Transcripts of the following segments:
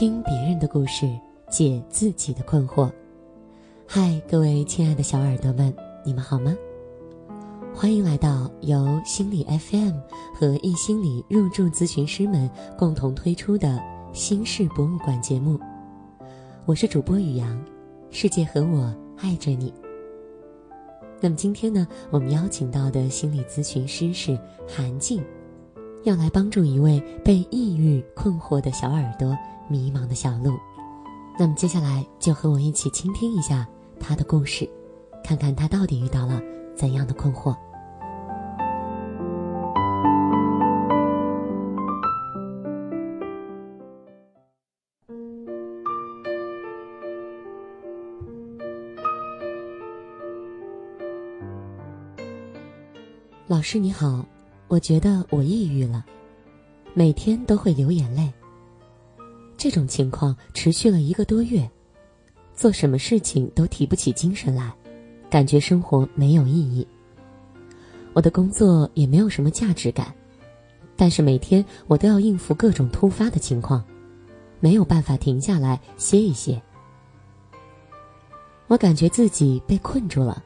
听别人的故事，解自己的困惑。嗨，各位亲爱的小耳朵们，你们好吗？欢迎来到由心理 FM 和易心理入住咨询师们共同推出的心事博物馆节目。我是主播雨阳，世界和我爱着你。那么今天呢，我们邀请到的心理咨询师是韩静，要来帮助一位被抑郁困惑的小耳朵。迷茫的小鹿，那么接下来就和我一起倾听一下他的故事，看看他到底遇到了怎样的困惑。老师你好，我觉得我抑郁了，每天都会流眼泪。这种情况持续了一个多月，做什么事情都提不起精神来，感觉生活没有意义。我的工作也没有什么价值感，但是每天我都要应付各种突发的情况，没有办法停下来歇一歇。我感觉自己被困住了，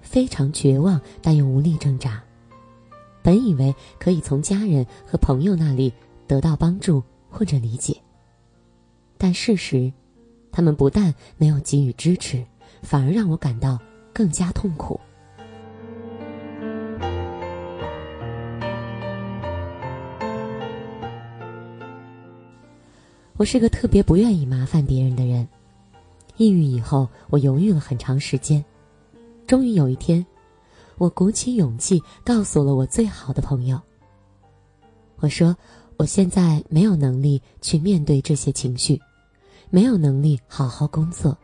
非常绝望，但又无力挣扎。本以为可以从家人和朋友那里得到帮助或者理解。但事实，他们不但没有给予支持，反而让我感到更加痛苦。我是个特别不愿意麻烦别人的人。抑郁以后，我犹豫了很长时间，终于有一天，我鼓起勇气告诉了我最好的朋友。我说。我现在没有能力去面对这些情绪，没有能力好好工作。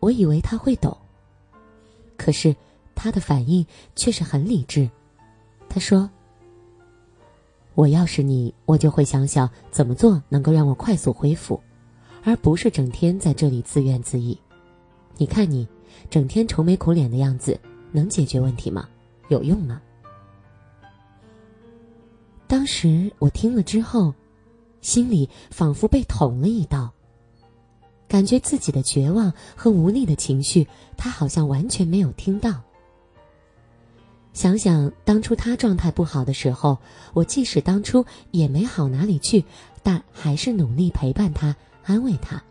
我以为他会懂，可是他的反应却是很理智。他说：“我要是你，我就会想想怎么做能够让我快速恢复，而不是整天在这里自怨自艾。你看你，整天愁眉苦脸的样子，能解决问题吗？有用吗？”当时我听了之后，心里仿佛被捅了一刀。感觉自己的绝望和无力的情绪，他好像完全没有听到。想想当初他状态不好的时候，我即使当初也没好哪里去，但还是努力陪伴他，安慰他。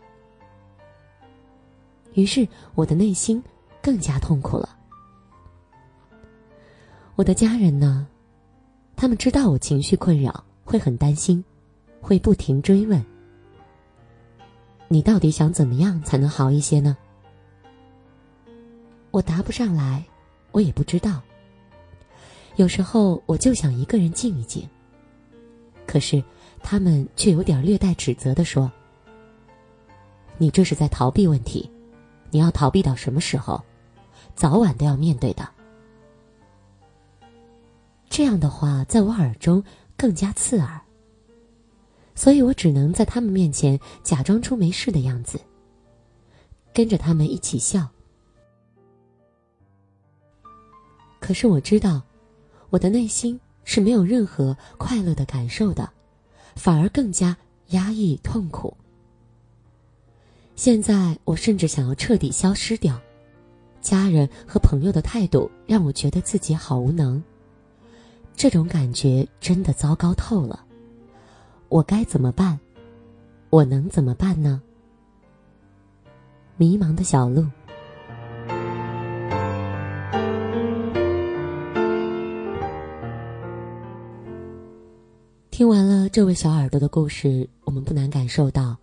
于是我的内心更加痛苦了。我的家人呢？他们知道我情绪困扰，会很担心，会不停追问：“你到底想怎么样才能好一些呢？”我答不上来，我也不知道。有时候我就想一个人静一静。可是他们却有点略带指责的说：“你这是在逃避问题，你要逃避到什么时候？早晚都要面对的。”这样的话，在我耳中更加刺耳，所以我只能在他们面前假装出没事的样子，跟着他们一起笑。可是我知道，我的内心是没有任何快乐的感受的，反而更加压抑痛苦。现在我甚至想要彻底消失掉，家人和朋友的态度让我觉得自己好无能。这种感觉真的糟糕透了，我该怎么办？我能怎么办呢？迷茫的小鹿。听完了这位小耳朵的故事，我们不难感受到，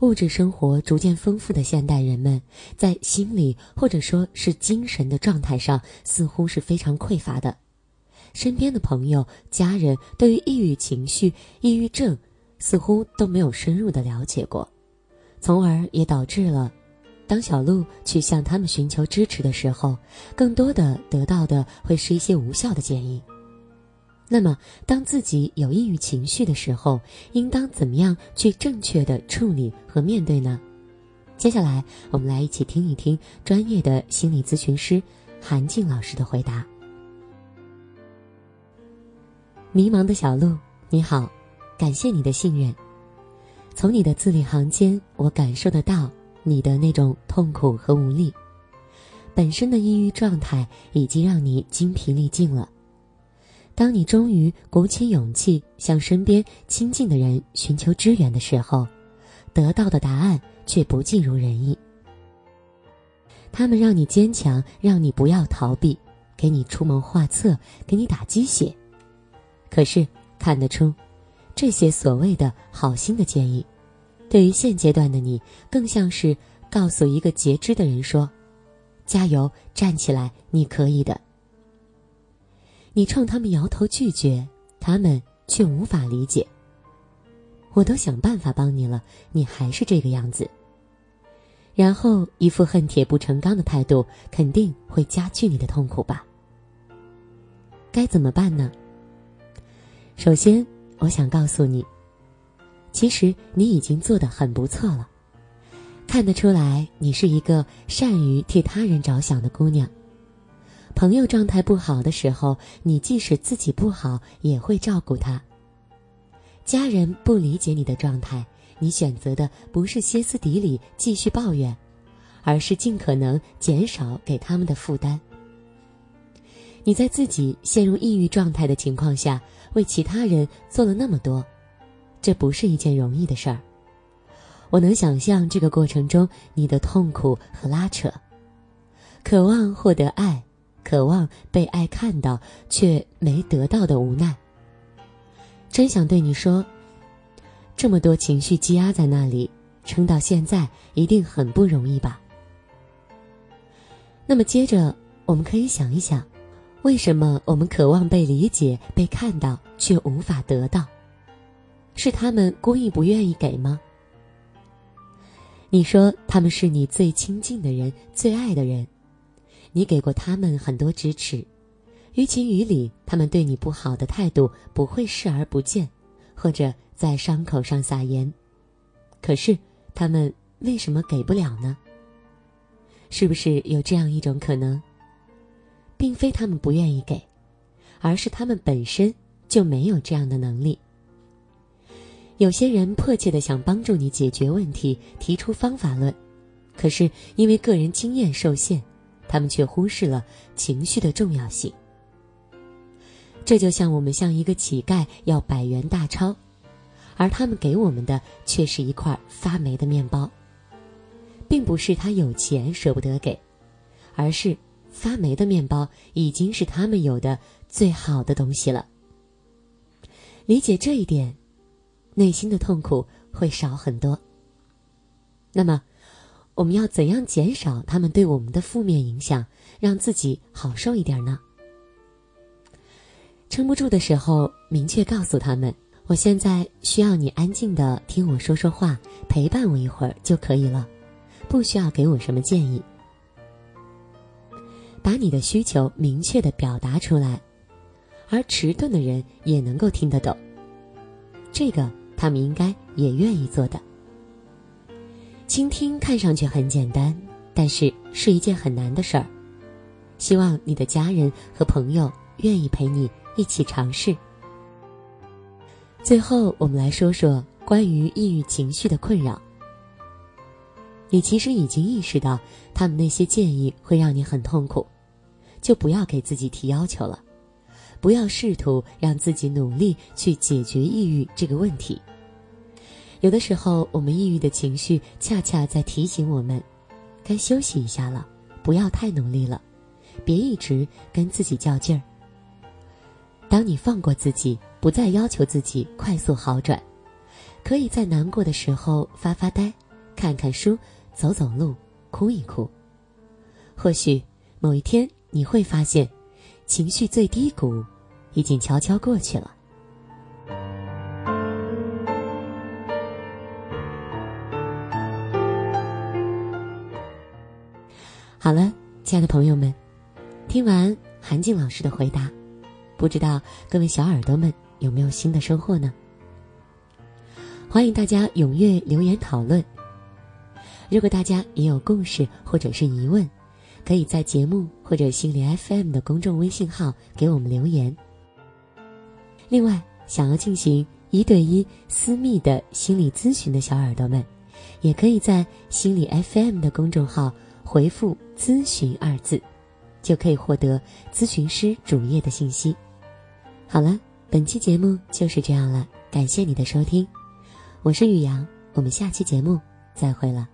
物质生活逐渐丰富的现代人们，在心理或者说是精神的状态上，似乎是非常匮乏的。身边的朋友、家人对于抑郁情绪、抑郁症，似乎都没有深入的了解过，从而也导致了，当小鹿去向他们寻求支持的时候，更多的得到的会是一些无效的建议。那么，当自己有抑郁情绪的时候，应当怎么样去正确的处理和面对呢？接下来，我们来一起听一听专业的心理咨询师韩静老师的回答。迷茫的小鹿，你好，感谢你的信任。从你的字里行间，我感受得到你的那种痛苦和无力。本身的抑郁状态已经让你精疲力尽了。当你终于鼓起勇气向身边亲近的人寻求支援的时候，得到的答案却不尽如人意。他们让你坚强，让你不要逃避，给你出谋划策，给你打鸡血。可是看得出，这些所谓的好心的建议，对于现阶段的你，更像是告诉一个截肢的人说：“加油，站起来，你可以的。”你冲他们摇头拒绝，他们却无法理解。我都想办法帮你了，你还是这个样子。然后一副恨铁不成钢的态度，肯定会加剧你的痛苦吧？该怎么办呢？首先，我想告诉你，其实你已经做得很不错了。看得出来，你是一个善于替他人着想的姑娘。朋友状态不好的时候，你即使自己不好，也会照顾他。家人不理解你的状态，你选择的不是歇斯底里继续抱怨，而是尽可能减少给他们的负担。你在自己陷入抑郁状态的情况下。为其他人做了那么多，这不是一件容易的事儿。我能想象这个过程中你的痛苦和拉扯，渴望获得爱，渴望被爱看到却没得到的无奈。真想对你说，这么多情绪积压在那里，撑到现在一定很不容易吧？那么接着我们可以想一想。为什么我们渴望被理解、被看到，却无法得到？是他们故意不愿意给吗？你说他们是你最亲近的人、最爱的人，你给过他们很多支持，于情于理，他们对你不好的态度不会视而不见，或者在伤口上撒盐。可是他们为什么给不了呢？是不是有这样一种可能？并非他们不愿意给，而是他们本身就没有这样的能力。有些人迫切的想帮助你解决问题，提出方法论，可是因为个人经验受限，他们却忽视了情绪的重要性。这就像我们向一个乞丐要百元大钞，而他们给我们的却是一块发霉的面包，并不是他有钱舍不得给，而是。发霉的面包已经是他们有的最好的东西了。理解这一点，内心的痛苦会少很多。那么，我们要怎样减少他们对我们的负面影响，让自己好受一点呢？撑不住的时候，明确告诉他们：“我现在需要你安静的听我说说话，陪伴我一会儿就可以了，不需要给我什么建议。”把你的需求明确的表达出来，而迟钝的人也能够听得懂。这个他们应该也愿意做的。倾听看上去很简单，但是是一件很难的事儿。希望你的家人和朋友愿意陪你一起尝试。最后，我们来说说关于抑郁情绪的困扰。你其实已经意识到，他们那些建议会让你很痛苦，就不要给自己提要求了，不要试图让自己努力去解决抑郁这个问题。有的时候，我们抑郁的情绪恰恰在提醒我们，该休息一下了，不要太努力了，别一直跟自己较劲儿。当你放过自己，不再要求自己快速好转，可以在难过的时候发发呆，看看书。走走路，哭一哭，或许某一天你会发现，情绪最低谷已经悄悄过去了。好了，亲爱的朋友们，听完韩静老师的回答，不知道各位小耳朵们有没有新的收获呢？欢迎大家踊跃留言讨论。如果大家也有故事或者是疑问，可以在节目或者心理 FM 的公众微信号给我们留言。另外，想要进行一对一私密的心理咨询的小耳朵们，也可以在心理 FM 的公众号回复“咨询”二字，就可以获得咨询师主页的信息。好了，本期节目就是这样了，感谢你的收听，我是雨阳，我们下期节目再会了。